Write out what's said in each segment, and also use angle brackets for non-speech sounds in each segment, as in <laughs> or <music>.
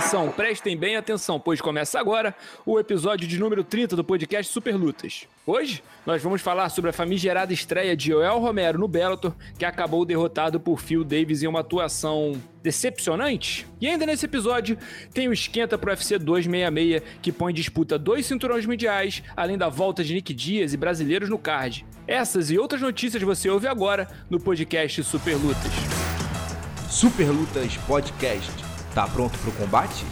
Atenção, prestem bem atenção, pois começa agora o episódio de número 30 do podcast Super Lutas. Hoje, nós vamos falar sobre a famigerada estreia de Joel Romero no Bellator, que acabou derrotado por Phil Davis em uma atuação decepcionante. E ainda nesse episódio, tem o esquenta pro UFC 266, que põe em disputa dois cinturões mundiais, além da volta de Nick Dias e brasileiros no card. Essas e outras notícias você ouve agora no podcast Super Lutas. Super Lutas Podcast. Tá pronto pro combate?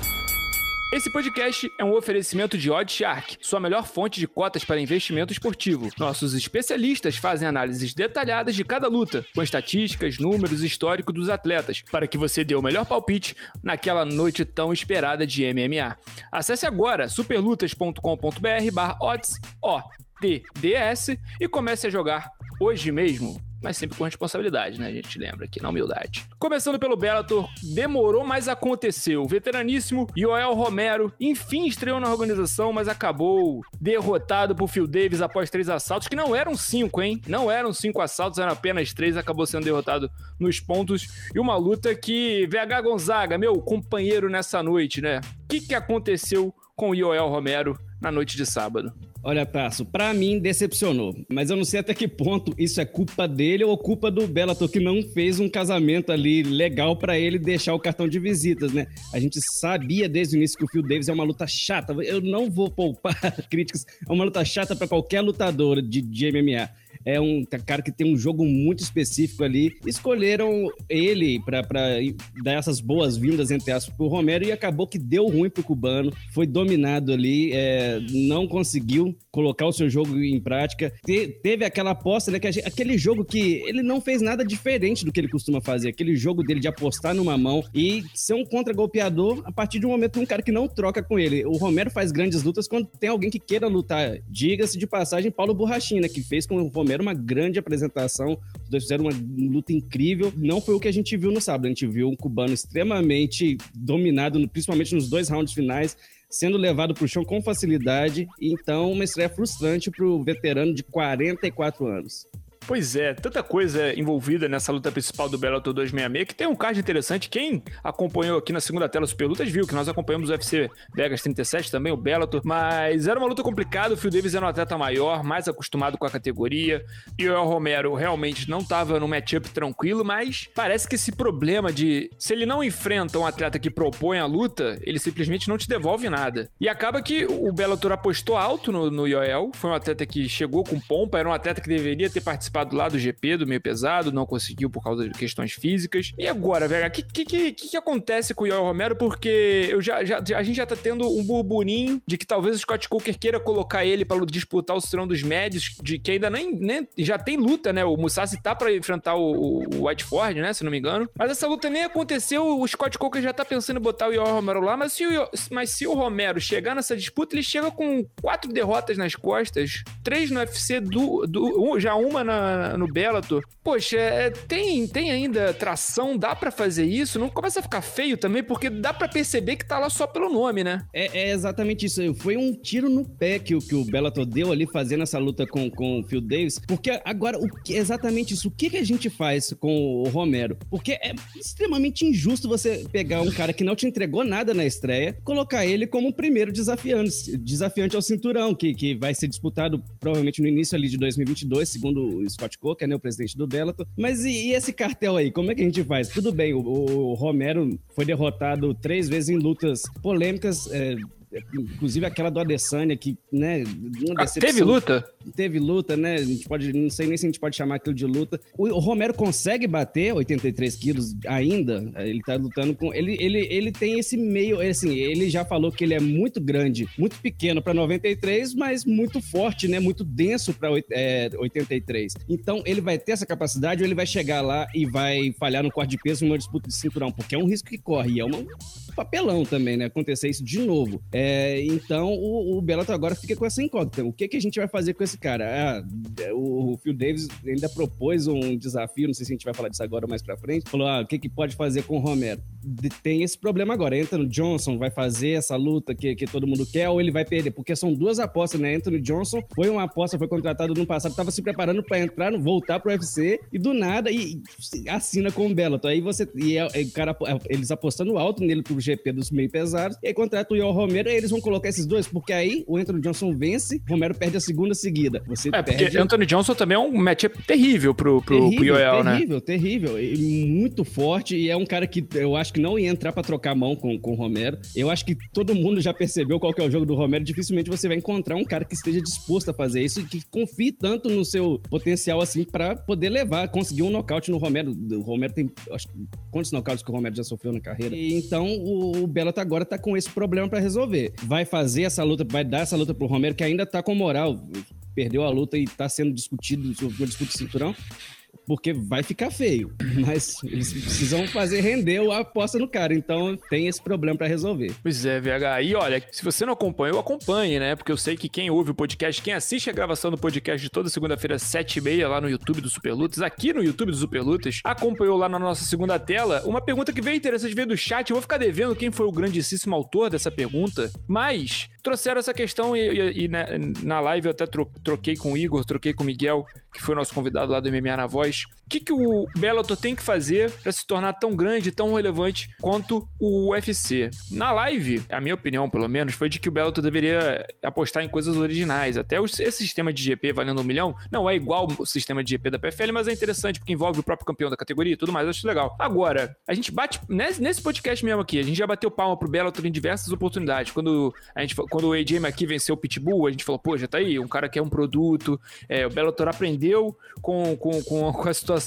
Esse podcast é um oferecimento de Oddshark, sua melhor fonte de cotas para investimento esportivo. Nossos especialistas fazem análises detalhadas de cada luta, com estatísticas, números históricos dos atletas, para que você dê o melhor palpite naquela noite tão esperada de MMA. Acesse agora superlutas.com.br/odds, O-T-D-S, e comece a jogar hoje mesmo mas sempre com responsabilidade, né? A gente lembra aqui, na humildade. Começando pelo Bellator, demorou, mas aconteceu. O veteraníssimo Joel Romero, enfim, estreou na organização, mas acabou derrotado por Phil Davis após três assaltos, que não eram cinco, hein? Não eram cinco assaltos, eram apenas três, acabou sendo derrotado nos pontos. E uma luta que VH Gonzaga, meu companheiro nessa noite, né? O que, que aconteceu com o Joel Romero na noite de sábado? Olha, Tasso, pra mim decepcionou. Mas eu não sei até que ponto isso é culpa dele ou culpa do Bellator, que não fez um casamento ali legal para ele deixar o cartão de visitas, né? A gente sabia desde o início que o Phil Davis é uma luta chata. Eu não vou poupar <laughs> críticas. É uma luta chata para qualquer lutador de, de MMA é um cara que tem um jogo muito específico ali. Escolheram ele para dar essas boas-vindas, entre aspas, pro Romero e acabou que deu ruim pro cubano. Foi dominado ali, é, não conseguiu colocar o seu jogo em prática. Te, teve aquela aposta, né? Que gente, aquele jogo que ele não fez nada diferente do que ele costuma fazer. Aquele jogo dele de apostar numa mão e ser um contra-golpeador a partir de um momento um cara que não troca com ele. O Romero faz grandes lutas quando tem alguém que queira lutar. Diga-se de passagem, Paulo Borrachina, que fez com o Romero uma grande apresentação. Os dois fizeram uma luta incrível. Não foi o que a gente viu no sábado. A gente viu um cubano extremamente dominado, principalmente nos dois rounds finais sendo levado para o chão com facilidade. Então, uma estreia frustrante para o veterano de 44 anos. Pois é, tanta coisa envolvida nessa luta principal do Bellator 266 que tem um card interessante. Quem acompanhou aqui na segunda tela Super Lutas viu que nós acompanhamos o UFC Vegas 37 também, o Bellator, mas era uma luta complicada. O Phil Davis era um atleta maior, mais acostumado com a categoria. E o El Romero realmente não estava no matchup tranquilo, mas parece que esse problema de se ele não enfrenta um atleta que propõe a luta, ele simplesmente não te devolve nada. E acaba que o Bellator apostou alto no, no Yoel, foi um atleta que chegou com pompa, era um atleta que deveria ter participado participado lá do GP, do meio pesado, não conseguiu por causa de questões físicas. E agora, velho, o que, que, que, que, acontece com o Yoel Romero? Porque eu já, já, a gente já tá tendo um burburinho de que talvez o Scott Coker queira colocar ele para disputar o cinturão dos médios, de que ainda nem, nem já tem luta, né? O Musashi tá para enfrentar o, o Whiteford, né? Se não me engano. Mas essa luta nem aconteceu, o Scott Coker já tá pensando em botar o Yoel Romero lá, mas se o, mas se o Romero chegar nessa disputa, ele chega com quatro derrotas nas costas, três no UFC, do, do, já uma na, no Bellator. Poxa, é, tem, tem ainda tração, dá para fazer isso? Não começa a ficar feio também, porque dá para perceber que tá lá só pelo nome, né? É, é, exatamente isso. Foi um tiro no pé que, que o Bellator deu ali fazendo essa luta com, com o Phil Davis, porque agora, o que, exatamente isso, o que, que a gente faz com o Romero? Porque é extremamente injusto você pegar um cara que não te entregou nada na estreia, colocar ele como o primeiro desafiante, desafiante ao cinturão, que, que vai ser disputado provavelmente no início ali de 2022, segundo Scott Coker, né, o presidente do Bellator. Mas e, e, esse cartel aí, como é que a gente faz? Tudo bem, o, o Romero foi derrotado três vezes em lutas polêmicas, é, inclusive aquela do Adesanya, que, né, ah, teve luta? Teve luta, né, a gente pode, não sei nem se a gente pode chamar aquilo de luta. O, Romero consegue bater 83 quilos ainda, ele tá lutando com, ele, ele, ele tem esse meio, assim, ele já falou que ele é muito grande, muito pequeno para 93, mas muito forte, né, muito denso para é, 83. Então, ele vai ter essa capacidade ou ele vai chegar lá e vai falhar no corte de peso numa disputa de cinturão, porque é um risco que corre, e é um papelão também, né, acontecer isso de novo. É, então o, o Bellator agora fica com essa incógnita. O que, que a gente vai fazer com esse cara? Ah, o, o Phil Davis ainda propôs um desafio, não sei se a gente vai falar disso agora ou mais pra frente. Falou: ah, o que, que pode fazer com o Romero? tem esse problema agora. Anthony Johnson vai fazer essa luta que, que todo mundo quer ou ele vai perder? Porque são duas apostas, né? Anthony Johnson foi uma aposta, foi contratado no passado, estava se preparando para entrar, voltar pro UFC e do nada e, e assina com o Bellator. Aí você e é, é, cara, eles apostando alto nele pro GP dos meio pesados e aí contrata o Yoel Romero e eles vão colocar esses dois porque aí o Anthony Johnson vence, Romero perde a segunda seguida. Você é, perde... porque Anthony Johnson também é um matchup terrível pro, pro, terrível, pro Yoel, né? Terrível, terrível. E muito forte e é um cara que eu acho que não ia entrar para trocar mão com, com o Romero. Eu acho que todo mundo já percebeu qual que é o jogo do Romero. Dificilmente você vai encontrar um cara que esteja disposto a fazer isso e que confie tanto no seu potencial assim para poder levar, conseguir um nocaute no Romero. O Romero tem, acho, quantos nocautes que o Romero já sofreu na carreira? E, então o, o Bellator agora tá com esse problema para resolver. Vai fazer essa luta, vai dar essa luta pro Romero que ainda tá com moral. Perdeu a luta e está sendo discutido de cinturão porque vai ficar feio. Mas eles precisam fazer render a aposta no cara. Então tem esse problema para resolver. Pois é, VH. E olha, se você não acompanhou, acompanhe, né? Porque eu sei que quem ouve o podcast, quem assiste a gravação do podcast de toda segunda-feira, sete e meia, lá no YouTube do Superlutas, aqui no YouTube do Superlutas, acompanhou lá na nossa segunda tela uma pergunta que veio interessante ver do chat. Eu vou ficar devendo quem foi o grandíssimo autor dessa pergunta, mas trouxeram essa questão e, e, e na, na, live eu até troquei com o Igor, troquei com o Miguel, que foi nosso convidado lá do MMA na Voz. English. O que, que o Bellator tem que fazer para se tornar tão grande, tão relevante quanto o UFC? Na live, a minha opinião, pelo menos, foi de que o Bellator deveria apostar em coisas originais. Até esse sistema de GP valendo um milhão não é igual o sistema de GP da PFL, mas é interessante porque envolve o próprio campeão da categoria e tudo mais. Eu acho legal. Agora, a gente bate nesse podcast mesmo aqui, a gente já bateu palma pro Bellator em diversas oportunidades. Quando a gente quando o AJ McKee venceu o Pitbull, a gente falou, pô, já tá aí, um cara que é um produto. É, o Bellator aprendeu com, com, com, a situação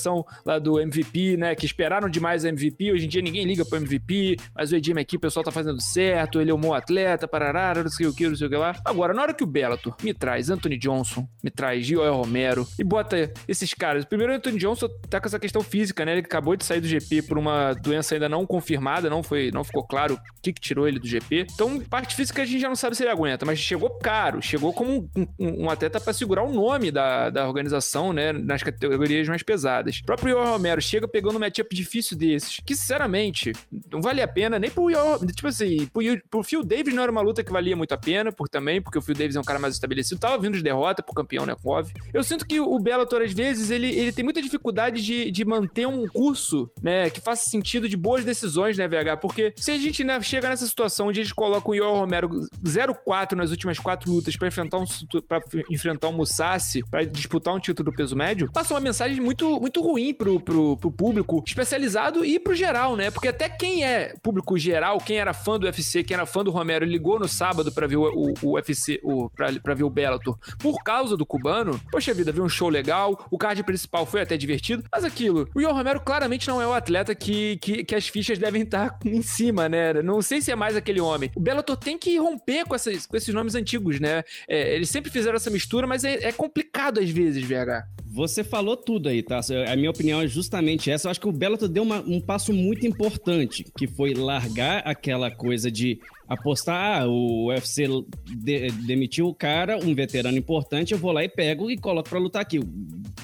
lá do MVP, né? Que esperaram demais o MVP. Hoje em dia ninguém liga pro MVP, mas o AJ McKee, o pessoal tá fazendo certo, ele é um bom atleta, parará, não sei o que, não sei o que lá. Agora, na hora que o Bellator me traz Anthony Johnson, me traz Joel Romero e bota esses caras. Primeiro, o Anthony Johnson tá com essa questão física, né? Ele acabou de sair do GP por uma doença ainda não confirmada, não foi, não ficou claro o que, que tirou ele do GP. Então, parte física a gente já não sabe se ele aguenta, mas chegou caro, chegou como um, um, um atleta para segurar o nome da, da organização, né, nas categorias mais pesadas. O próprio Ior Romero chega pegando um matchup difícil desses, que sinceramente não vale a pena nem pro Ior, tipo assim, pro, pro Phil Davis não era uma luta que valia muito a pena, por também, porque o Phil Davis é um cara mais estabelecido, tava vindo de derrota pro campeão Nekov. Eu sinto que o Bellator às vezes ele, ele tem muita dificuldade de, de manter um curso, né, que faça sentido de boas decisões, né, VH, porque se a gente né, chega nessa situação onde eles colocam o Ior Romero 0-4 nas últimas quatro lutas para enfrentar um para enfrentar um Musashi, para disputar um título do peso médio, passa uma mensagem muito, muito ruim pro, pro, pro público especializado e pro geral, né? Porque até quem é público geral, quem era fã do UFC, quem era fã do Romero, ligou no sábado para ver o, o, o UFC, o, pra, pra ver o Bellator por causa do cubano. Poxa vida, viu um show legal, o card principal foi até divertido, mas aquilo, o Ian Romero claramente não é o atleta que, que, que as fichas devem estar <laughs> em cima, né? Não sei se é mais aquele homem. O Bellator tem que romper com, essas, com esses nomes antigos, né? É, eles sempre fizeram essa mistura, mas é, é, complicado às vezes, VH. Você falou tudo aí, tá? A minha opinião é justamente essa. Eu acho que o Bellator deu uma, um passo muito importante, que foi largar aquela coisa de apostar, ah, o UFC de, demitiu o cara, um veterano importante, eu vou lá e pego e coloco para lutar aqui.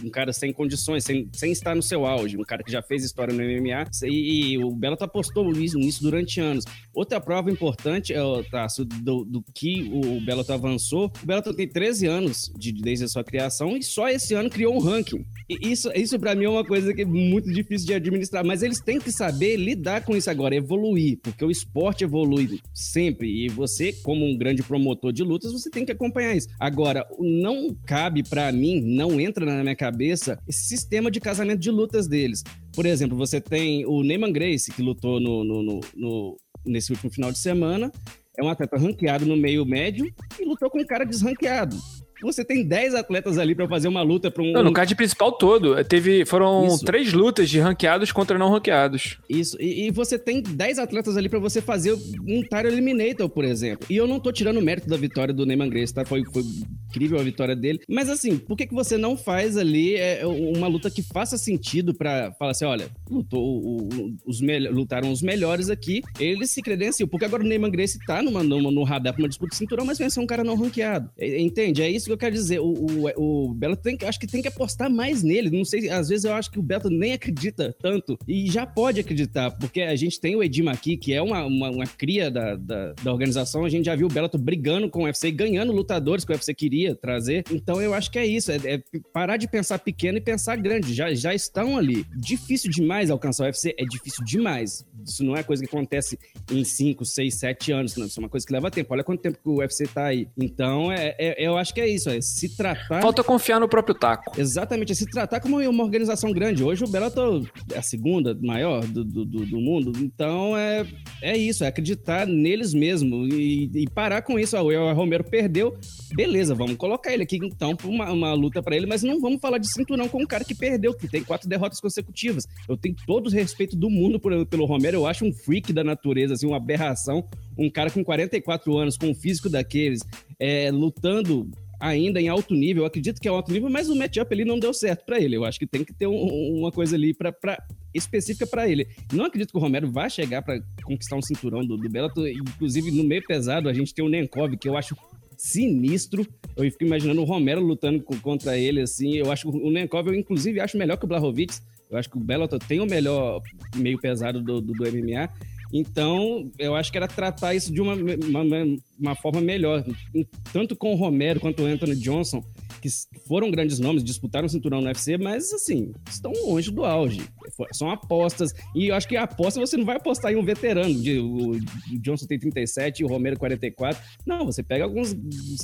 Um cara sem condições, sem, sem estar no seu auge, um cara que já fez história no MMA, e, e o Bellator apostou nisso, nisso durante anos. Outra prova importante é, tá, do, do que o Bellator avançou, o Bellator tem 13 anos de, desde a sua criação e só esse ano criou um ranking. E isso, isso para mim é uma coisa que é muito difícil de administrar, mas eles têm que saber lidar com isso agora, evoluir, porque o esporte evolui sempre. E você, como um grande promotor de lutas, você tem que acompanhar isso. Agora, não cabe para mim, não entra na minha cabeça esse sistema de casamento de lutas deles. Por exemplo, você tem o Neyman Grace, que lutou no, no, no, no nesse último final de semana. É um atleta ranqueado no meio médio e lutou com um cara desranqueado você tem 10 atletas ali para fazer uma luta para um. Não, no card principal todo. Teve, foram Isso. três lutas de ranqueados contra não ranqueados. Isso. E, e você tem 10 atletas ali para você fazer um Tyro Eliminator, por exemplo. E eu não tô tirando o mérito da vitória do Neyman Grace, tá? Foi, foi incrível a vitória dele. Mas assim, por que, que você não faz ali é, uma luta que faça sentido para falar assim, olha, lutou, o, o, os lutaram os melhores aqui, eles se credenciam, porque agora o Neyman Grace tá numa, numa, no radar pra uma disputa de cinturão, mas venceu um cara não ranqueado. Entende? É isso que eu quero dizer. O, o, o Belo tem que, acho que tem que apostar mais nele. Não sei, às vezes eu acho que o Beto nem acredita tanto e já pode acreditar, porque a gente tem o Edim aqui, que é uma, uma, uma cria da, da, da, organização, a gente já viu o Bellator brigando com o UFC, ganhando lutadores que o UFC queria trazer. Então eu acho que é isso, é, é parar de pensar pequeno e pensar grande. Já, já estão ali. Difícil demais alcançar o UFC? É difícil demais. Isso não é coisa que acontece em 5, 6, 7 anos, não. Isso é uma coisa que leva tempo. Olha quanto tempo que o UFC tá aí. Então, é, é eu acho que é isso, é se tratar... Falta confiar no próprio taco. Exatamente, é se tratar como uma organização grande. Hoje o Bellator é a segunda maior do, do, do mundo, então é, é isso, é acreditar neles mesmo e, e parar com isso. o Romero perdeu, beleza, vamos colocar ele aqui então para uma, uma luta para ele, mas não vamos falar de cinturão com um cara que perdeu, que tem quatro derrotas consecutivas. Eu tenho todo o respeito do mundo por, pelo Romero, eu acho um freak da natureza, assim, uma aberração. Um cara com 44 anos, com o físico daqueles, é, lutando ainda em alto nível. Eu acredito que é alto nível, mas o matchup ali não deu certo para ele. Eu acho que tem que ter um, uma coisa ali para específica para ele. Não acredito que o Romero vá chegar para conquistar um cinturão do, do Bellator. Inclusive, no meio pesado, a gente tem o Nenkov, que eu acho sinistro. Eu fico imaginando o Romero lutando contra ele, assim. Eu acho o Nenkov, eu inclusive acho melhor que o Blachowicz. Eu acho que o Bellator tem o melhor meio pesado do, do, do MMA. Então, eu acho que era tratar isso de uma, uma, uma forma melhor. Tanto com o Romero quanto o Anthony Johnson, que foram grandes nomes, disputaram o cinturão no UFC, mas assim, estão longe do auge. São apostas. E eu acho que a aposta você não vai apostar em um veterano. De, o Johnson tem 37 e o Romero 44. Não, você pega alguns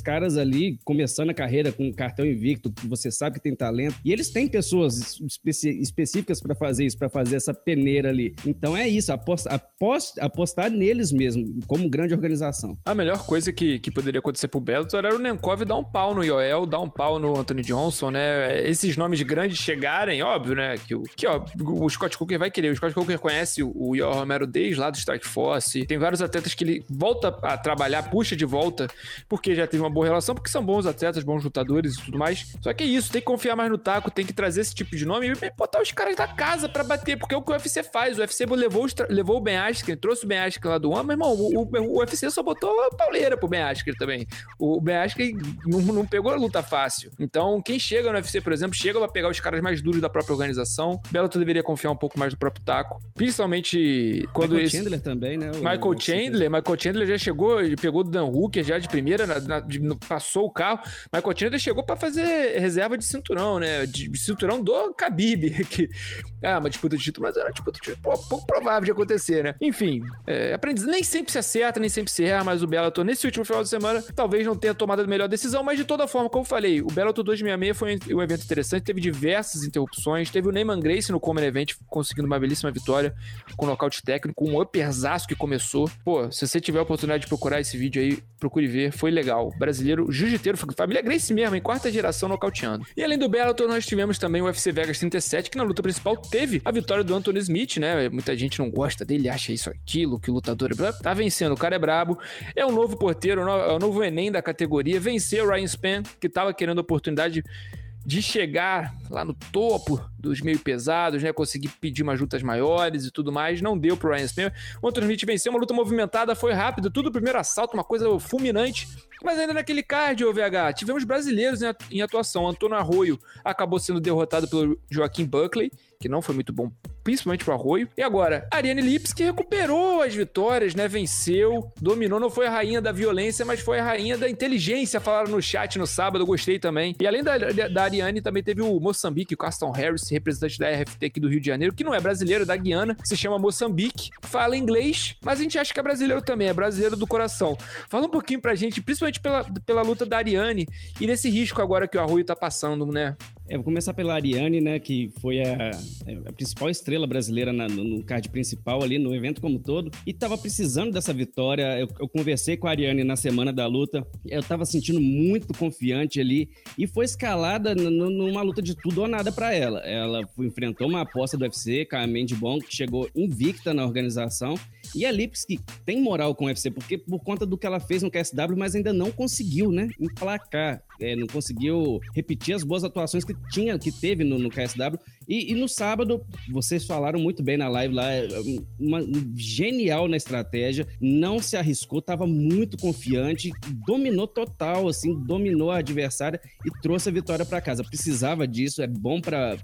caras ali começando a carreira com um cartão invicto, que você sabe que tem talento. E eles têm pessoas específicas para fazer isso, para fazer essa peneira ali. Então é isso, aposta, aposta, apostar neles mesmo, como grande organização. A melhor coisa que, que poderia acontecer pro Bellator era o Nenkov dar um pau no Yoel, dar um pau no Anthony Johnson, né? Esses nomes grandes chegarem, óbvio, né? Que, que ó, o Scott Cooker vai querer. O Scott Cooker conhece o Yoel Romero desde lá do Strike Force. Tem vários atletas que ele volta a trabalhar, puxa de volta, porque já teve uma boa relação, porque são bons atletas, bons lutadores e tudo mais. Só que é isso, tem que confiar mais no taco, tem que trazer esse tipo de nome e botar os caras da casa para bater, porque é o que o UFC faz. O UFC levou, levou o Ben Askren, trouxe o Ben Askren lá do homem, meu irmão, o, o, o UFC só botou a pauleira pro Ben Askren também. O Ben Askren não, não pegou a luta fácil. Então, quem chega no UFC, por exemplo, chega pra pegar os caras mais duros da própria organização. Bellator deveria confiar um pouco mais no próprio taco. Principalmente quando Michael esse... Chandler também, né? Michael o... Chandler. Michael Chandler já chegou, pegou o Dan Hooker já de primeira, na, na, de, passou o carro. Michael Chandler chegou para fazer reserva de cinturão, né? De, de cinturão do Khabib, <laughs> que é uma disputa de título, mas era uma disputa de título pouco provável de acontecer, né? Enfim, é, aprendiz nem sempre se acerta, nem sempre se erra, mas o Bellator nesse último final de semana talvez não tenha tomado a melhor decisão, mas de toda forma, como eu falei, o Bellator 266 foi um evento interessante, teve diversas interrupções, teve o Neyman Grace no Common Event conseguindo uma belíssima vitória com nocaute técnico, um upperzaço que começou. Pô, se você tiver a oportunidade de procurar esse vídeo aí, procure ver, foi legal. Brasileiro, jiu-jiteiro, família Grace mesmo, em quarta geração nocauteando. E além do Bellator, nós tivemos também o UFC Vegas 37, que na luta principal teve a vitória do Anthony Smith, né? Muita gente não gosta dele, acha isso, aquilo, que lutador tá vencendo, o cara é brabo, é o novo porteiro, é o novo Enem da categoria, venceu o Ryan Span, que tava querendo oportunidade de chegar lá no topo dos meio pesados, né? Conseguir pedir umas lutas maiores e tudo mais. Não deu pro Ryan Spann. O Anthony Smith venceu uma luta movimentada, foi rápido, tudo primeiro assalto, uma coisa fulminante. Mas ainda naquele card, OVH, tivemos brasileiros em atuação. Antônio Arroio acabou sendo derrotado pelo Joaquim Buckley, que não foi muito bom, principalmente pro Arroio. E agora, Ariane Lips, que recuperou as vitórias, né? Venceu, dominou, não foi a rainha da violência, mas foi a rainha da inteligência, falaram no chat no sábado, gostei também. E além da, da Ariane, também teve o Moçambique, o Caston Harris, representante da RFT aqui do Rio de Janeiro, que não é brasileiro, é da Guiana, se chama Moçambique, fala inglês, mas a gente acha que é brasileiro também, é brasileiro do coração. Fala um pouquinho pra gente, principalmente principalmente pela, pela luta da Ariane e nesse risco agora que o Arroio tá passando, né? É, vou começar pela Ariane, né, que foi a, a principal estrela brasileira na, no, card principal ali, no evento como todo, e tava precisando dessa vitória. Eu, eu, conversei com a Ariane na semana da luta, eu tava sentindo muito confiante ali, e foi escalada numa luta de tudo ou nada para ela. Ela enfrentou uma aposta do UFC, com a Mandy que chegou invicta na organização, E a Lipski tem moral com o UFC, porque por conta do que ela fez no KSW, mas ainda não conseguiu, né, emplacar é, não conseguiu repetir as boas atuações que tinha, que teve no, no KSW. E, e, no sábado, vocês falaram muito bem na live lá, é, uma, genial na estratégia, não se arriscou, estava muito confiante, dominou total, assim, dominou a adversária e trouxe a vitória para casa. Precisava disso, é bom para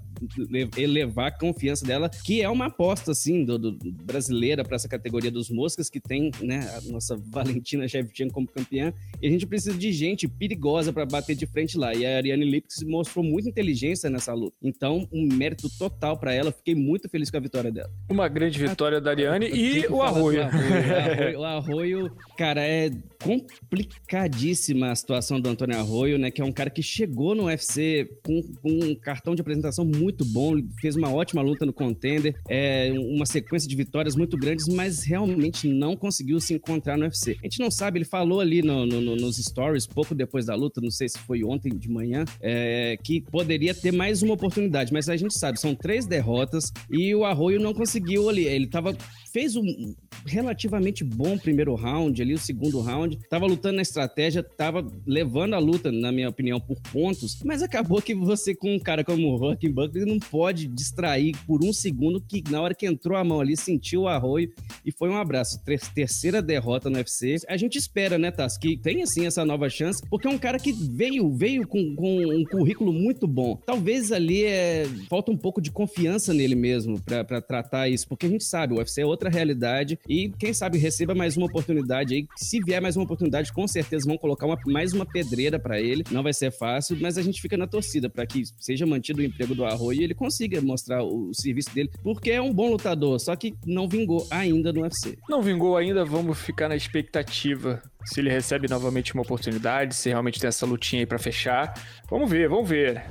elevar a confiança dela, que é uma aposta, assim, do, do brasileira para essa categoria dos moscas, que tem, né, a nossa <laughs> Valentina Shevchenko como campeã, e a gente precisa de gente perigosa para bater de frente lá. E a Ariane Lipski mostrou muita inteligência nessa luta. Então, um mérito total para ela. Fiquei muito feliz com a vitória dela. Uma grande vitória da Ariane e o Arroio. arroio. <laughs> O Arroio, cara, é complicadíssima a situação do Antônio Arroio, né? Que é um cara que chegou no UFC com, com um cartão de apresentação muito bom, fez uma ótima luta no contender, é, uma sequência de vitórias muito grandes, mas realmente não conseguiu se encontrar no UFC. A gente não sabe, ele falou ali no, no, nos stories, pouco depois da luta, não sei se foi ontem de manhã, é, que poderia ter mais uma oportunidade, mas a gente sabe, são três derrotas e o Arroio não conseguiu ali. Ele tava fez um relativamente bom primeiro round, ali o segundo round, tava lutando na estratégia, tava levando a luta, na minha opinião, por pontos, mas acabou que você com um cara como o Rockin Buckley não pode distrair por um segundo que na hora que entrou a mão ali, sentiu o arroio e foi um abraço. Terceira derrota no UFC. A gente espera, né, Tass, que tenha sim essa nova chance, porque é um cara que veio, veio com, com um currículo muito bom. Talvez ali é, falta um pouco de confiança nele mesmo para tratar isso, porque a gente sabe, o UFC é outra outra realidade e quem sabe receba mais uma oportunidade aí. Se vier mais uma oportunidade, com certeza vão colocar uma, mais uma pedreira para ele. Não vai ser fácil, mas a gente fica na torcida para que seja mantido o emprego do Arroio e ele consiga mostrar o, o, serviço dele, porque é um bom lutador, só que não vingou ainda no UFC. Não vingou ainda, vamos ficar na expectativa se ele recebe novamente uma oportunidade, se realmente tem essa lutinha aí para fechar. Vamos ver, vamos ver.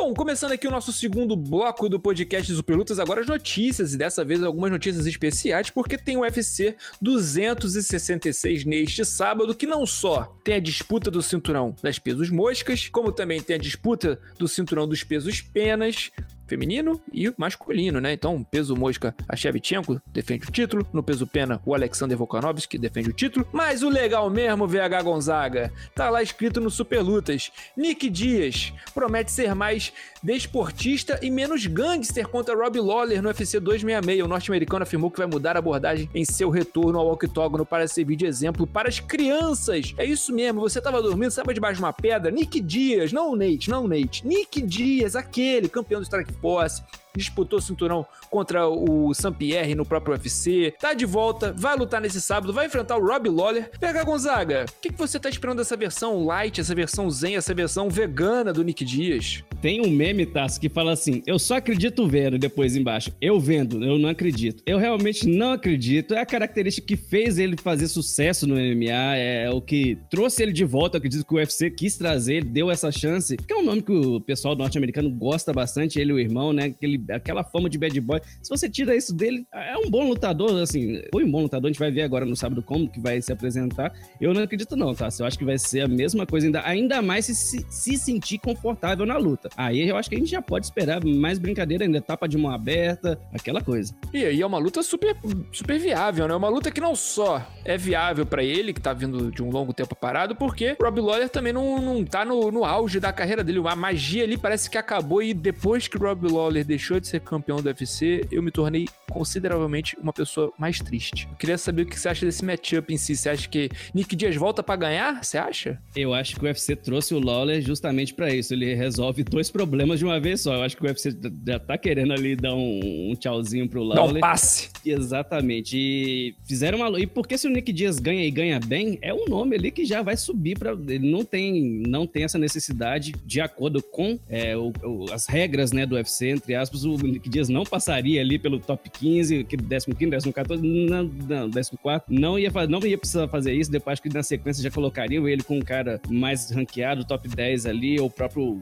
Bom, começando aqui o nosso segundo bloco do podcast Superlutas, agora as notícias, e dessa vez algumas notícias especiais, porque tem o UFC 266 neste sábado, que não só tem a disputa do cinturão das pesos moscas, como também tem a disputa do cinturão dos pesos penas, feminino e masculino, né? Então, peso mosca, a Shevchenko defende o título, no peso pena, o Alexander Volkanovski defende o título, mas o legal mesmo, VH Gonzaga, tá lá escrito no Super Lutas, Nick Dias promete ser mais desportista e menos gangster contra Rob Lawler no UFC 266. O norte-americano afirmou que vai mudar a abordagem em seu retorno ao octógono para servir de exemplo para as crianças. É isso mesmo, você tava dormindo, sabe debaixo de uma pedra? Nick Dias, não o Nate, não o Nate. Nick Dias, aquele campeão do Strike Force, disputou cinturão contra o Saint-Pierre no próprio UFC, tá de volta, vai lutar nesse sábado, vai enfrentar o Rob Lawler. PH Gonzaga, o que, que você tá esperando dessa versão light, essa versão zen, essa versão vegana do Nick Dias? Tem um meme, Tasso, que fala assim: eu só acredito vendo, depois embaixo. Eu vendo, eu não acredito. Eu realmente não acredito. É a característica que fez ele fazer sucesso no MMA, é o que trouxe ele de volta. Eu acredito que o UFC quis trazer, deu essa chance, que é um nome que o pessoal norte-americano gosta bastante, ele e o irmão, né? Aquele, aquela fama de bad boy. Se você tira isso dele, é um bom lutador, assim, foi um bom lutador. A gente vai ver agora no sábado como que vai se apresentar. Eu não acredito, não, tá? Eu acho que vai ser a mesma coisa, ainda, ainda mais se, se sentir confortável na luta. Aí eu acho que a gente já pode esperar mais brincadeira ainda, etapa de mão aberta, aquela coisa. E aí é uma luta super, super viável, né? Uma luta que não só é viável para ele, que tá vindo de um longo tempo parado, porque o Rob Lawler também não, não tá no, no auge da carreira dele. A magia ali parece que acabou e depois que o Rob Lawler deixou de ser campeão do UFC, eu me tornei consideravelmente uma pessoa mais triste. Eu queria saber o que você acha desse matchup em si. Você acha que Nick Dias volta para ganhar? Você acha? Eu acho que o UFC trouxe o Lawler justamente para isso. Ele resolve dois problemas de uma vez só. Eu acho que o UFC já tá querendo ali dar um, um tchauzinho pro Lawler. Dá um passe. Exatamente. E fizeram uma. E porque se o Nick Dias ganha e ganha bem, é um nome ali que já vai subir para Ele não tem, não tem essa necessidade, de acordo com é, o, o, as regras né, do UFC, entre aspas, o Nick Dias não passaria ali pelo top 15, 15, 15, 14, não, não 14, não ia, não ia precisar fazer isso. Depois acho que na sequência já colocariam ele com um cara mais ranqueado, top 10 ali, ou o próprio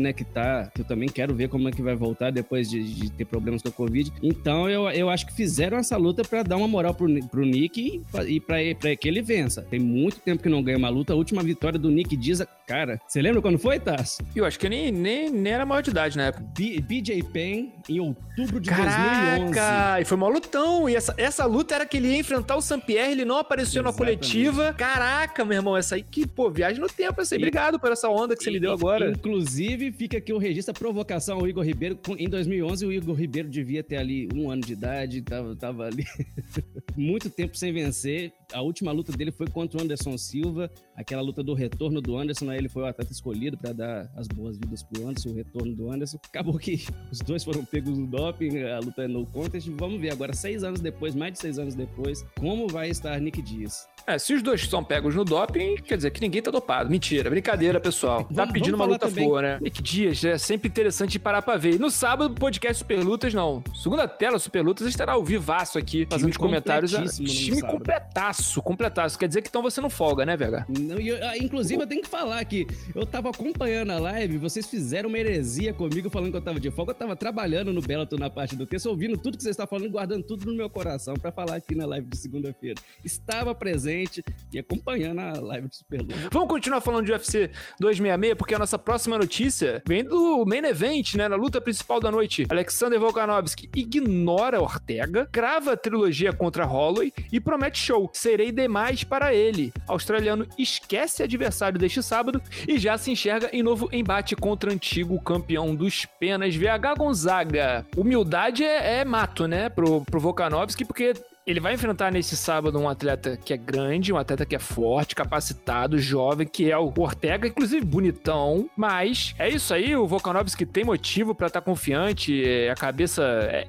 Né, que tá, que eu também quero ver como é que vai voltar depois de, de ter problemas com a Covid. Então eu, eu acho que fizeram essa luta para dar uma moral pro, pro Nick e, e para que ele vença. Tem muito tempo que não ganha uma luta. A última vitória do Nick Dias cara. Você lembra quando foi, Tarso? Eu acho que nem, nem, nem era maior de idade na época. B BJ Penn, em outubro de Caraca, 2011. e foi uma lutão. E essa, essa luta era que ele ia enfrentar o Sampierre, ele não apareceu na Exatamente. coletiva. Caraca, meu irmão, essa aí que, pô, viagem no tempo, essa aí. E- Obrigado por essa onda que você me deu agora. Inclusive, fica aqui o registro, a provocação ao Igor Ribeiro. Em 2011, o Igor Ribeiro devia ter ali um ano de idade, tava, tava ali <laughs> muito tempo sem vencer. A última luta dele foi contra o Anderson Silva, aquela luta do retorno do Anderson. Aí ele foi o atleta escolhido para dar as boas-vindas pro Anderson, o retorno do Anderson. Acabou que <laughs> os dois foram pegos no doping, a luta é no contest. Vamos ver agora, seis anos depois, mais de seis anos depois, como vai estar Nick Dias. É, se os dois são pegos no doping, quer dizer que ninguém tá dopado. Mentira, brincadeira, pessoal. Tá Vamos- pedindo vamos uma luta também- boa, né? Nick Dias, é sempre interessante parar pra ver. E no sábado, podcast Super Lutas, não. Segunda tela, Super Lutas, estará ao vivaço aqui, fazendo os comentários. Time sábado. completaço, completaço. Quer dizer que então você não folga, né, Vega? Não, eu- ah, inclusive, eu tenho que falar que eu tava acompanhando a live, vocês fizeram uma heresia comigo falando que eu tava de folga. Eu tava trabalhando no Bellator na parte do texto, ouvindo tudo que vocês estavam falando e guardando tudo no meu coração pra falar aqui na live de segunda-feira. Estava presente e acompanhando a live de Superluta. Vamos continuar falando de UFC 266, porque a nossa próxima notícia vem do main event, né? Na luta principal da noite. Alexander Volkanovski ignora Ortega, grava a trilogia contra Holloway e promete show. Serei demais para ele. Australiano esquece adversário deste sábado e já se enxerga em novo embate contra antigo campeão dos penas, VH Gonzaga. Humildade é, é mato, né? Pro, pro Volkanovski, porque ele vai enfrentar nesse sábado um atleta que é grande, um atleta que é forte, capacitado, jovem, que é o Ortega, inclusive bonitão. Mas é isso aí, o Volkanovski tem motivo pra estar confiante. é, A cabeça.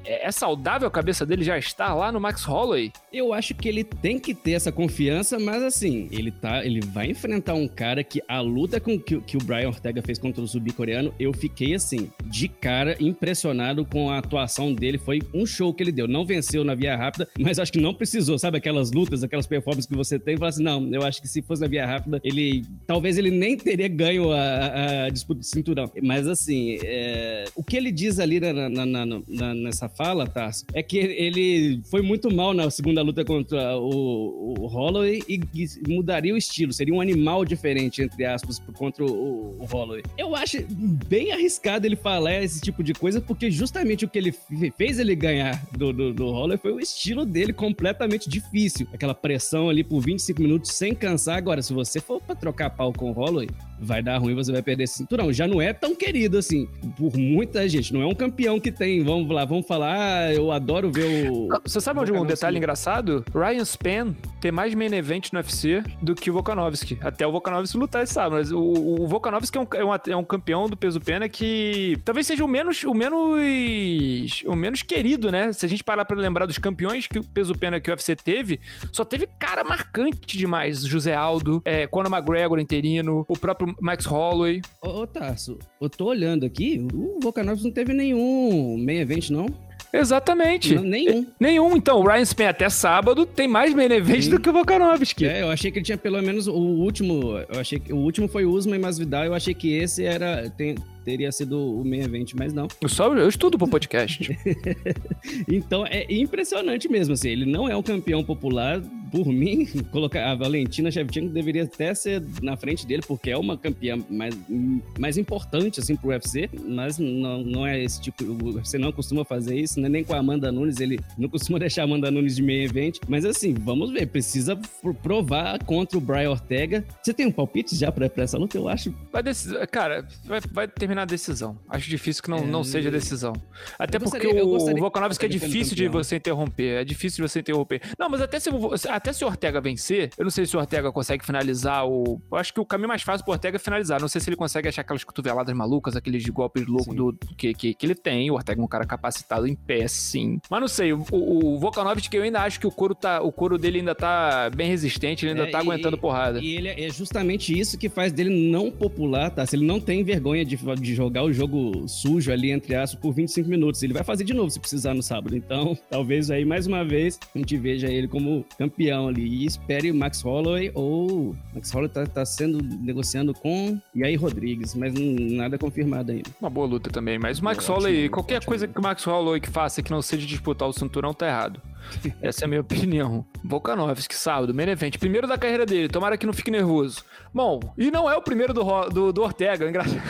É, é saudável a cabeça dele já estar lá no Max Holloway? Eu acho que ele tem que ter essa confiança, mas assim, ele tá, ele vai enfrentar um cara que a luta com que, que o Brian Ortega fez contra o sul-coreano, eu fiquei assim, de cara impressionado com a atuação dele, foi um show que ele deu. Não venceu na via rápida, mas acho que não precisou, sabe aquelas lutas, aquelas performances que você tem, e fala assim, não, eu acho que se fosse na via rápida, ele talvez ele nem teria ganho a, a disputa de cinturão. Mas assim, é, o que ele diz ali na, na- na- nessa fala, Tarso, é que ele foi muito mal na segunda luta contra o, o Holloway e, e mudaria o estilo, seria um animal diferente, entre aspas, contra o, o Holloway. Eu acho bem arriscado ele falar esse tipo de coisa, porque justamente o que ele fe- fez ele ganhar do, do, do Holloway foi o estilo dele completamente difícil. Aquela pressão ali por 25 minutos sem cansar. Agora, se você for pra trocar pau com o Holloway, vai dar ruim, você vai perder esse cinturão. Já não é tão querido assim, por muita gente. Não é um campeão que tem, vamos lá, vamos falar, ah, eu adoro ver o... Você sabe onde um detalhe engraçado? Ryan Span tem mais main event no UFC do que o Volkanovski. Até o Volkanovski lutar esse sábado. Mas o, o Volkanovski é um, é, um, é um campeão do peso pena que talvez seja o menos, o menos o menos querido, né? Se a gente parar pra lembrar dos campeões que o peso pena que o UFC teve, só teve cara marcante demais. José Aldo, é, Conor McGregor interino, o próprio Max Holloway. Ô, ô Tarso, eu tô olhando aqui, o Volkanovski não teve nenhum main event, não? Exatamente. Não, nenhum. Nenhum. Então, o Ryan Span até sábado tem mais main do que o Volkanovski. É, eu achei que ele tinha pelo menos o último. Eu achei que o último foi o Usman e Masvidal. Eu achei que esse era tem- teria sido o main event, mas não. Eu, só, eu estudo pro podcast. <laughs> Então é impressionante mesmo, assim. Ele não é um campeão popular. Por mim, <laughs> colocar a Valentina Shevchenko deveria até ser na frente dele, porque é uma campeã mais, mais importante, assim, pro UFC. Mas não, não é esse tipo. O UFC não costuma fazer isso, né? nem com a Amanda Nunes. Ele não costuma <laughs> deixar a Amanda Nunes de main event. Mas assim, vamos ver. Precisa pro- provar contra o Brian Ortega. Você tem um palpite já pra, pra essa luta? Eu acho. Vai decisão, cara, vai, vai terminar a decisão. Acho difícil que não, É, não seja decisão. Até eu porque gostaria- o, que Volkanovski é difícil de você interromper. É difícil de você interromper. Não, mas até se, o- até se o Ortega vencer, eu não sei se o Ortega consegue finalizar o. Eu acho que o caminho mais fácil pro Ortega é finalizar. Não sei se ele consegue achar aquelas cotoveladas malucas, aqueles golpes loucos do, que, que, que ele tem. O Ortega é um cara capacitado em pé, sim. Mas não sei, o, o, o Volkanovski, eu ainda acho que o couro, tá, o couro dele ainda tá bem resistente, ele ainda É, tá e- aguentando porrada. E ele é é justamente isso que faz dele não popular, tá? Se ele não tem vergonha de, de jogar o jogo sujo ali, entre aspas, por 25 minutos. Ele vai fazer de novo se precisar no sábado. Então, <laughs> talvez aí, mais uma vez, a gente veja ele como campeão ali. E espere o Max Holloway ou... Max Holloway tá, tá sendo negociando com Yair Rodrigues, mas nada confirmado ainda. Uma boa luta também, mas o Max Ótimo, Holloway, ótimo. qualquer coisa que o Max Holloway que faça que não seja disputar o cinturão tá errado. <laughs> Essa é a minha opinião. Volkanovski, sábado, main event. Primeiro da carreira dele, tomara que não fique nervoso. Bom, e não é o primeiro do, do, do Ortega, engraçado.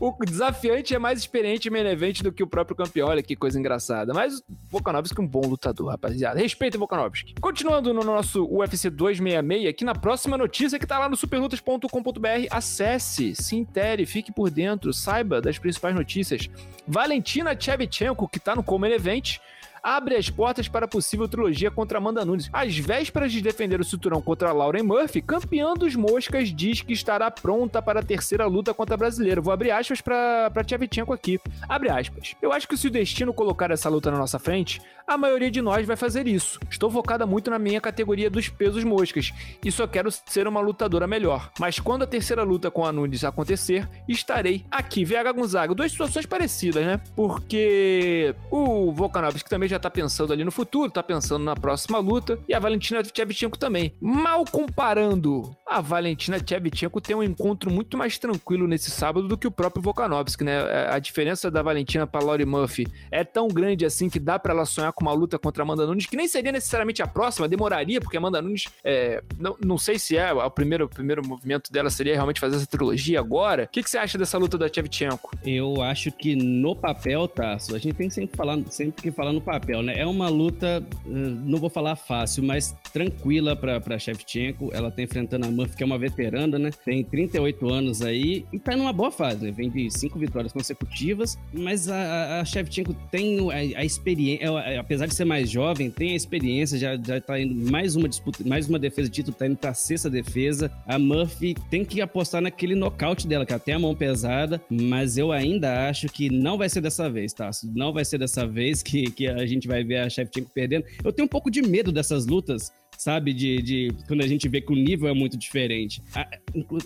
O desafiante é mais experiente em main do que o próprio campeão, olha que coisa engraçada. Mas Volkanovski é um bom lutador, rapaziada. Respeita Volkanovski. Continuando no nosso UFC 266, aqui na próxima notícia que tá lá no superlutas.com.br, acesse, se intere, fique por dentro, saiba das principais notícias. Valentina Shevchenko, que tá no Common Event, abre as portas para a possível trilogia contra Amanda Nunes. Às vésperas de defender o cinturão contra Lauren Murphy, campeã dos Moscas diz que estará pronta para a terceira luta contra a brasileira. Vou abrir aspas para Tchevchenko aqui. Abre aspas. Eu acho que se o destino colocar essa luta na nossa frente, a maioria de nós vai fazer isso. Estou focada muito na minha categoria dos pesos moscas e só quero ser uma lutadora melhor. Mas quando a terceira luta com a Nunes acontecer, estarei aqui. VH Gonzaga, duas situações parecidas, né? Porque o Volkanovski também já tá pensando ali no futuro, tá pensando na próxima luta, e a Valentina Tchevchenko também. Mal comparando, a Valentina Tchevchenko tem um encontro muito mais tranquilo nesse sábado do que o próprio Volkanovski, né? É, a diferença da Valentina para Laurie Murphy é tão grande assim que dá para ela sonhar com uma luta contra a Amanda Nunes, que nem seria necessariamente a próxima, demoraria, porque a Amanda Nunes, é, não, não sei se é o primeiro, o primeiro movimento dela seria realmente fazer essa trilogia agora. O que, que você acha dessa luta da Tchevchenko? Eu acho que no papel, Tasso, a gente tem sempre, falar, sempre que falar no papel, né? É uma luta, eh, não vou falar fácil, mas tranquila pra Shevchenko. Ela tá enfrentando a Murphy, que é uma veterana, né? Tem 38 anos aí e tá numa boa fase, né? Vem de cinco vitórias consecutivas, mas a, a Shevchenko tem a, a experiência, apesar de ser mais jovem, tem a experiência, já, já tá indo mais uma disputa, mais uma defesa de título, tá indo pra sexta defesa. A Murphy tem que apostar naquele nocaute dela, que até a mão pesada, mas eu ainda acho que não vai ser dessa vez, tá? Não vai ser dessa vez que, que a gente vai ver a Shevchenko perdendo. Eu tenho um pouco de medo dessas lutas sabe? De, de quando a gente vê que o nível é muito diferente. A,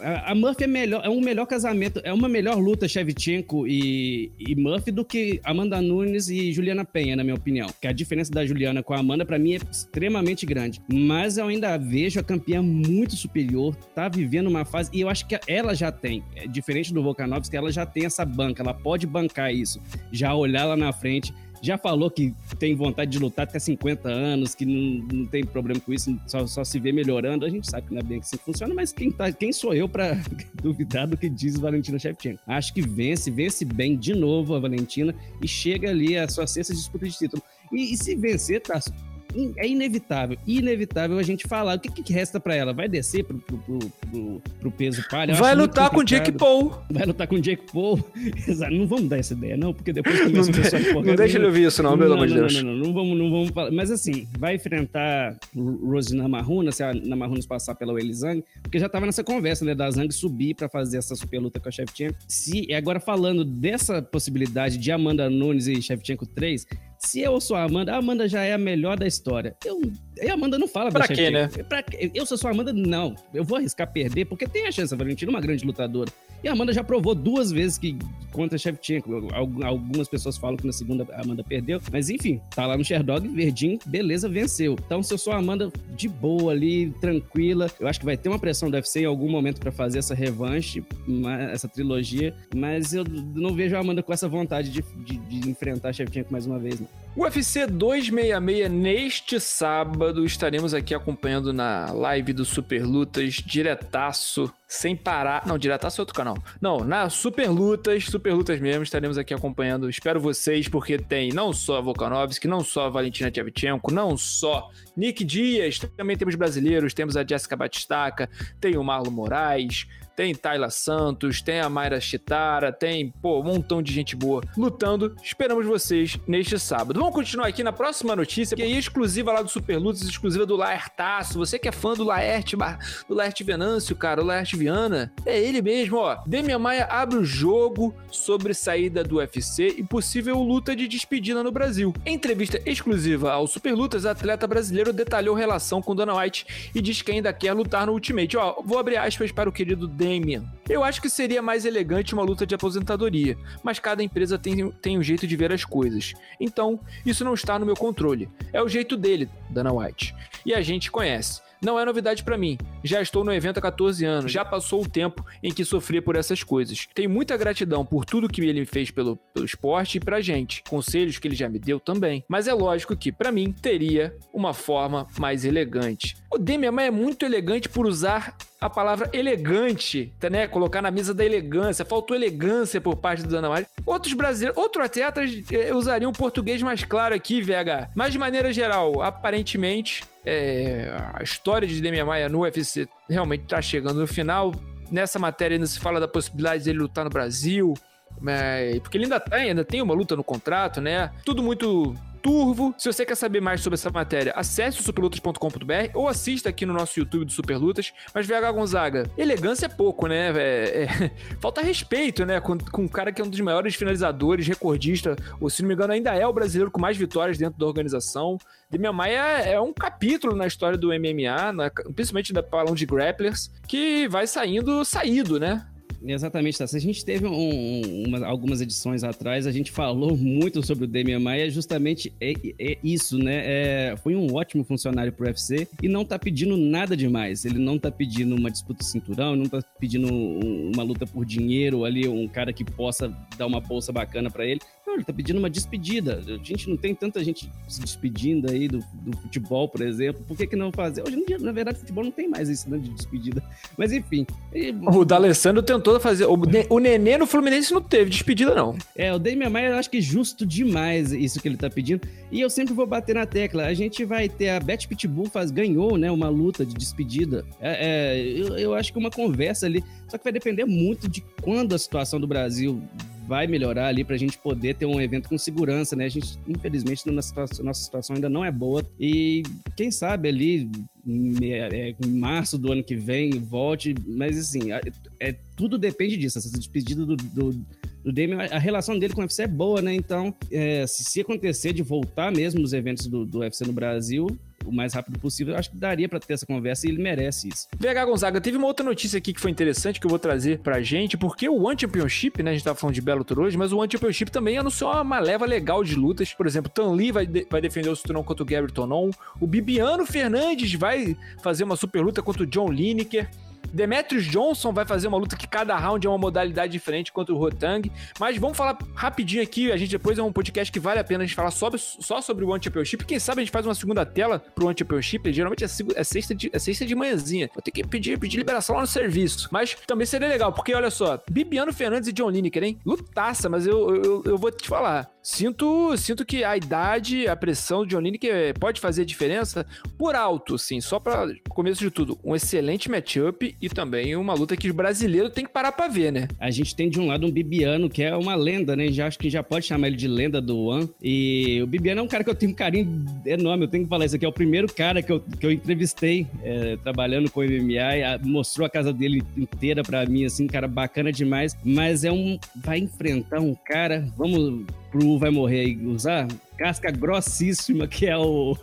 a, a, Murphy é melhor, é um melhor casamento, é uma melhor luta Shevchenko e, e Murphy do que Amanda Nunes e Juliana Penha, na minha opinião. Que a diferença da Juliana com a Amanda para mim é extremamente grande. Mas eu ainda vejo a campeã muito superior, tá vivendo uma fase e eu acho que ela já tem, é diferente do Volkanovski, ela já tem essa banca, ela pode bancar isso, já olhar lá na frente já falou que tem vontade de lutar até 50 anos, que não, não tem problema com isso, só, só se vê melhorando. A gente sabe que não é bem assim que funciona, mas quem, tá, quem sou eu para <laughs> duvidar do que diz Valentina Shevchenko? Acho que vence, vence bem de novo a Valentina e chega ali a sua sexta disputa de título. E, e se vencer, tá é inevitável, inevitável a gente falar. O que, que resta para ela? Vai descer pro, pro, pro, pro peso palha? Vai lutar com o Jake Paul. Vai lutar com o Jake Paul. <laughs> Não vamos dar essa ideia, não, porque depois <laughs> começa o pessoal de Não deixa ele ouvir isso, não, pelo amor de Deus. Não, não, não, não, vamos, não vamos falar. Mas assim, vai enfrentar Rosina Marruna, se a Namarrunas passar pela Weili Zhang, porque já tava nessa conversa, né, da Zhang subir para fazer essa super luta com a Shevchenko. Se, agora falando dessa possibilidade de Amanda Nunes e Shevchenko 3, se eu sou a Amanda, a Amanda já é a melhor da história. Eu, a Amanda não fala pra da quê, né? Pra quê? Eu sou sua Amanda, não. Eu vou arriscar perder, porque tem a chance, a Valentina é uma grande lutadora. E a Amanda já provou duas vezes que contra a Shevchenko. Algumas pessoas falam que na segunda a Amanda perdeu, mas enfim, tá lá no Sherdog, Verdinho, beleza, venceu. Então, se eu sou a Amanda de boa ali, tranquila, eu acho que vai ter uma pressão do UFC em algum momento para fazer essa revanche, essa trilogia, mas eu não vejo a Amanda com essa vontade de, de, de enfrentar a Shevchenko mais uma vez, não. UFC 266, neste sábado, estaremos aqui acompanhando na live do Super Lutas, diretaço, sem parar. Não, diretaço é outro canal. Não, na Super Lutas, Super Lutas mesmo, estaremos aqui acompanhando. Espero vocês, porque tem não só a Volkanovski, não só a Valentina Tchevchenko, não só Nick Dias, também temos brasileiros, temos a Jessica Batistaca, tem o Marlon Moraes, tem Tayla Santos, tem a Mayra Chitara, tem, pô, um montão de gente boa lutando. Esperamos vocês neste sábado. Vamos continuar aqui na próxima notícia, que é exclusiva lá do Super Lutas, exclusiva do Laertaço. Você que é fã do Laerte, do Laerte Venâncio, cara, o Laerte Viana, é ele mesmo, ó. Demian Maia abre o jogo sobre saída do UFC e possível luta de despedida no Brasil. Em entrevista exclusiva ao Super Lutas, atleta brasileiro detalhou relação com Dana White e diz que ainda quer lutar no Ultimate. Ó, vou abrir aspas para o querido Demian Damian. Eu acho que seria mais elegante uma luta de aposentadoria, mas cada empresa tem, tem um jeito de ver as coisas. Então, isso não está no meu controle. É o jeito dele, Dana White. E a gente conhece. não é novidade para mim. Já estou no evento há 14 anos, já passou o tempo em que sofria por essas coisas. Tenho muita gratidão por tudo que ele fez pelo, pelo esporte e pra gente. Conselhos que ele já me deu também. Mas é lógico que, para mim, teria uma forma mais elegante. O Demian é muito elegante por usar a palavra elegante, tá, né? Colocar na mesa da elegância. Faltou elegância por parte do Dana White. Outros brasileiros, outros atletas eh, usariam português mais claro aqui, VH. Mas de maneira geral, aparentemente, é, a história de Demian Maia no UFC realmente tá chegando no final. Nessa matéria ainda se fala da possibilidade de ele lutar no Brasil, mas, porque ele ainda tem, ainda tem uma luta no contrato, né? Tudo muito turvo. Se você quer saber mais sobre essa matéria, acesse o superlutas.com.br ou assista aqui no nosso YouTube do Superlutas. Mas, VH Gonzaga, elegância é pouco, né? É, é, <laughs> falta respeito, né? Com, com um cara que é um dos maiores finalizadores, recordista, ou se não me engano, ainda é o brasileiro com mais vitórias dentro da organização. Demian Maia é, é um capítulo na história do MMA, na, principalmente da palão de grapplers, que vai saindo saído, né? Exatamente. Se a gente teve um, uma, algumas edições atrás, a gente falou <laughs> muito sobre o Demian Maia, justamente é, é isso, né? É, foi um ótimo funcionário pro UFC e não tá pedindo nada demais. Ele não tá pedindo uma disputa de cinturão, não tá pedindo um, uma luta por dinheiro ali, um cara que possa dar uma bolsa bacana para ele. Ele tá pedindo uma despedida. A gente não tem tanta gente se despedindo aí do, do futebol, por exemplo. Por que, que não fazer? Hoje em dia, na verdade, futebol não tem mais isso, né, de despedida. Mas enfim. E... O D'Alessandro tentou fazer. O, o Nenê no Fluminense não teve despedida, não. É, o Damian Maia, eu acho que justo demais isso que ele tá pedindo. E eu sempre vou bater na tecla. A gente vai ter a Beth Pitbull faz, ganhou, né, uma luta de despedida. É, é eu, eu acho que uma conversa ali. Só que vai depender muito de quando a situação do Brasil vai melhorar ali para a gente poder ter um evento com segurança, né? A gente, infelizmente, nossa nossa situação ainda não é boa. E quem sabe ali é, em março do ano que vem volte, mas assim, é, tudo depende disso. Essa despedida do, do, do Damian, a relação dele com o UFC é boa, né? Então, é, se, se, acontecer de voltar mesmo os eventos do, do UFC no Brasil, o mais rápido possível, eu acho que daria para ter essa conversa e ele merece isso. VH Gonzaga, teve uma outra notícia aqui que foi interessante que eu vou trazer pra gente, porque o One Championship, né, a gente tava falando de Bellator hoje, mas o One Championship também anunciou uma leva legal de lutas. Por exemplo, Tan Lee vai, de vai defender o cinturão contra o Gary Tonon, o Bibiano Fernandes vai fazer uma super luta contra o John Lineker. Demetrius Johnson vai fazer uma luta que cada round é uma modalidade diferente contra o Rotang. Mas vamos falar rapidinho aqui. A gente depois é um podcast que vale a pena a gente falar sobre, só sobre o One Championship. Quem sabe a gente faz uma segunda tela pro One Championship. Geralmente é, é, sexta, de, é sexta de manhãzinha. Vou ter que pedir, pedir liberação lá no serviço. Mas também seria legal, porque olha só: Bibiano Fernandes e John Lineker, hein? Lutaça, mas eu, eu, eu vou te falar. Sinto, sinto que a idade, a pressão do John Lineker pode fazer diferença por alto, sim. Só para começo de tudo, um excelente matchup e também uma luta que o brasileiro tem que parar pra ver, né? A gente tem de um lado um Bibiano, que é uma lenda, né? Já acho que já pode chamar ele de lenda do One. E o Bibiano é um cara que eu tenho um carinho enorme, eu tenho que falar isso aqui. É o primeiro cara que eu, que eu entrevistei é, trabalhando com o MMA, mostrou a casa dele inteira pra mim, assim, cara bacana demais. Mas é um. Vai enfrentar um cara. Vamos pro Vai Morrer aí usar casca grossíssima que é o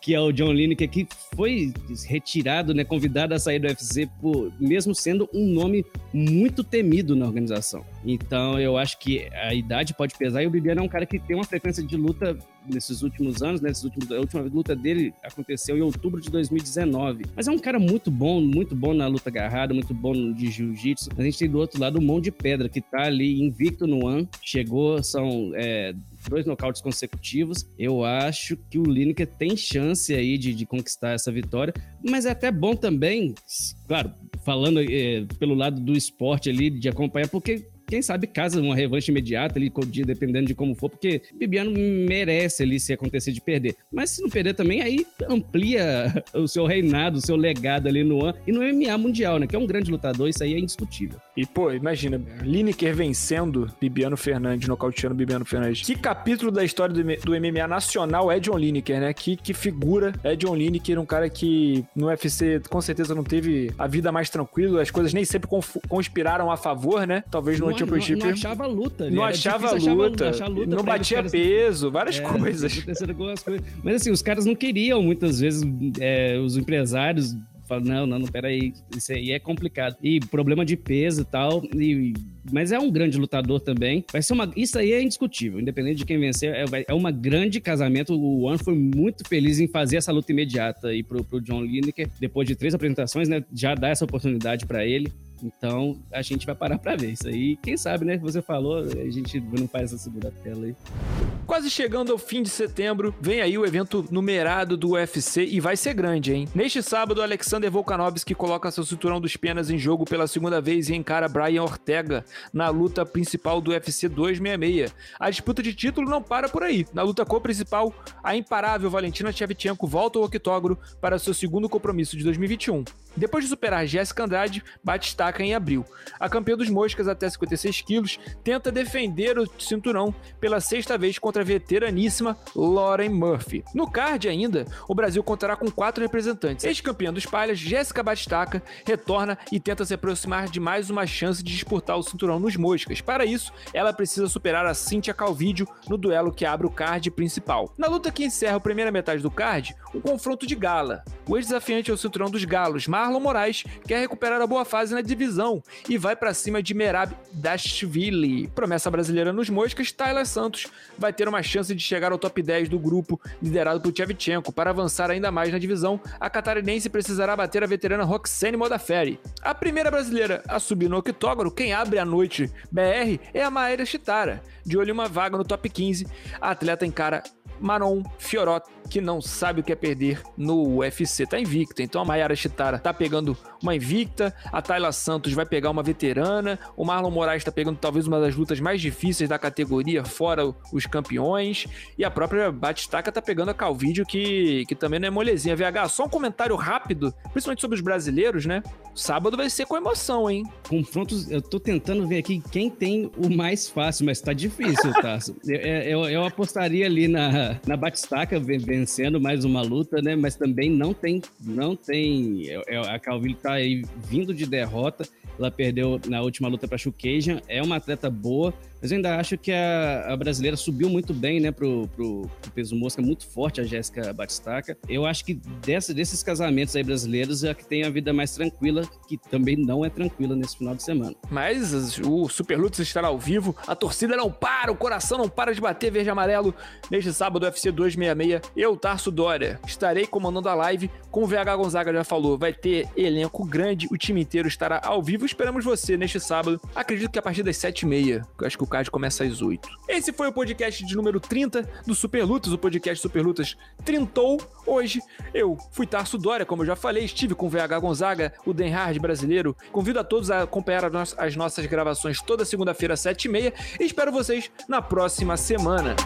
que é o John Lineker que foi retirado, né, convidado a sair do UFC por mesmo sendo um nome muito temido na organização. Então eu acho que a idade pode pesar e o Bibiano é um cara que tem uma frequência de luta nesses últimos anos, né? últimos, a última luta dele aconteceu em outubro de 2019. Mas é um cara muito bom, muito bom na luta agarrada, muito bom de jiu-jitsu. A gente tem do outro lado o Mão de Pedra, que tá ali invicto no One. Chegou, são é, dois nocautes consecutivos. Eu acho que o Lineker tem chance aí de, de, conquistar essa vitória, mas é até bom também, claro, falando é, pelo lado do esporte ali, de acompanhar, porque quem sabe casa uma revanche imediata ali, dependendo de como for, porque Bibiano merece ali se acontecer de perder. Mas se não perder também, aí amplia <laughs> o seu reinado, o seu legado ali no AN e no MMA mundial, né? Que é um grande lutador, isso aí é indiscutível. E, pô, imagina, Lineker vencendo Bibiano Fernandes, nocauteando Bibiano Fernandes. Que capítulo da história do, do MMA nacional é John Lineker, né? Que, que figura é John Lineker, um cara que no UFC com certeza não teve a vida mais tranquila, as coisas nem sempre conspiraram a favor, né? Talvez no Championship. Não, não achava luta. Não achava luta, achava, luta. Não batia caras... peso, várias é, <laughs> coisas. Mas assim, os caras não queriam muitas vezes, é, os empresários fala, não, não, não, peraí, isso aí é complicado. E problema de peso e tal, e, mas é um grande lutador também. Vai ser uma, isso aí é indiscutível, independente de quem vencer, é, é uma grande casamento. O One foi muito feliz em fazer essa luta imediata aí pro, pro John Lineker, depois de três apresentações, né, já dá essa oportunidade para ele. Então a gente vai parar para ver isso aí. Quem sabe, né? Você falou, a gente não faz essa segunda tela aí. Quase chegando ao fim de setembro, vem aí o evento numerado do UFC e vai ser grande, hein? Neste sábado, Alexander Volkanovski coloca seu cinturão dos penas em jogo pela segunda vez e encara Brian Ortega na luta principal do UFC 266. A disputa de título não para por aí. Na luta co-principal, a imparável Valentina Shevchenko volta ao octógono para seu segundo compromisso de 2021. Depois de superar Jéssica Andrade, bate estaca em abril. A campeã dos moscas, até 56 quilos, tenta defender o cinturão pela sexta vez contra a veteraníssima Lauren Murphy. No card ainda, o Brasil contará com quatro representantes. Ex-campeã dos palhas, Jéssica Batistaca, retorna e tenta se aproximar de mais uma chance de disputar o cinturão nos moscas. Para isso, ela precisa superar a Cynthia Calvídio no duelo que abre o card principal. Na luta que encerra a primeira metade do card, um confronto de gala. O ex-desafiante é o cinturão dos galos, Marlon Moraes quer recuperar a boa fase na divisão e vai para cima de Merab Dashvili. Promessa brasileira nos moscas, Tyler Santos vai ter uma chance de chegar ao top 10 do grupo liderado por Tchevchenko. Para avançar ainda mais na divisão, a catarinense precisará bater a veterana Roxane Modafferi. A primeira brasileira a subir no octógono, quem abre a noite BR, é a Maíra Chitara. De olho uma vaga no top 15, a atleta encara Manon Fiorot, que não sabe o que é perder no UFC, tá invicta. Então a Mayara Chitara tá pegando uma invicta, a Tayla Santos vai pegar uma veterana, o Marlon Moraes tá pegando talvez uma das lutas mais difíceis da categoria, fora os campeões, e a própria Batistaca tá pegando a Calvídeo, que, que também não é molezinha. VH, só um comentário rápido, principalmente sobre os brasileiros, né? Sábado vai ser com emoção, hein? Confrontos, eu tô tentando ver aqui quem tem o mais fácil, mas tá difícil, tá? eu, eu, eu apostaria ali na, na Batistaca vencendo mais uma luta, né? Mas também não tem, não tem, é, a Calvillo tá aí vindo de derrota, ela perdeu na última luta para Chukajan, é uma atleta boa, mas eu ainda acho que a, a brasileira subiu muito bem, né, pro, peso mosca, muito forte a Jéssica Batistaca. Eu acho que dessa, desses casamentos aí brasileiros é a que tem a vida mais tranquila, que também não é tranquila nesse final de semana. Mas o Super Lutz estará ao vivo, a torcida não para, o coração não para de bater verde e amarelo. Neste sábado, UFC 266, eu, Tarso Dória, estarei comandando a live, como o VH Gonzaga já falou, vai ter elenco grande, o time inteiro estará ao vivo. Esperamos você neste sábado, acredito que a partir das 7h30, eu acho que o card começa às 8. Esse foi o podcast de número 30 do Super Lutas, o podcast Super Lutas trintou. Hoje eu fui Tarso Dória, como eu já falei, estive com o VH Gonzaga, o Den Hard brasileiro. Convido a todos a acompanhar as nossas gravações toda segunda-feira às 7h30 e espero vocês na próxima semana.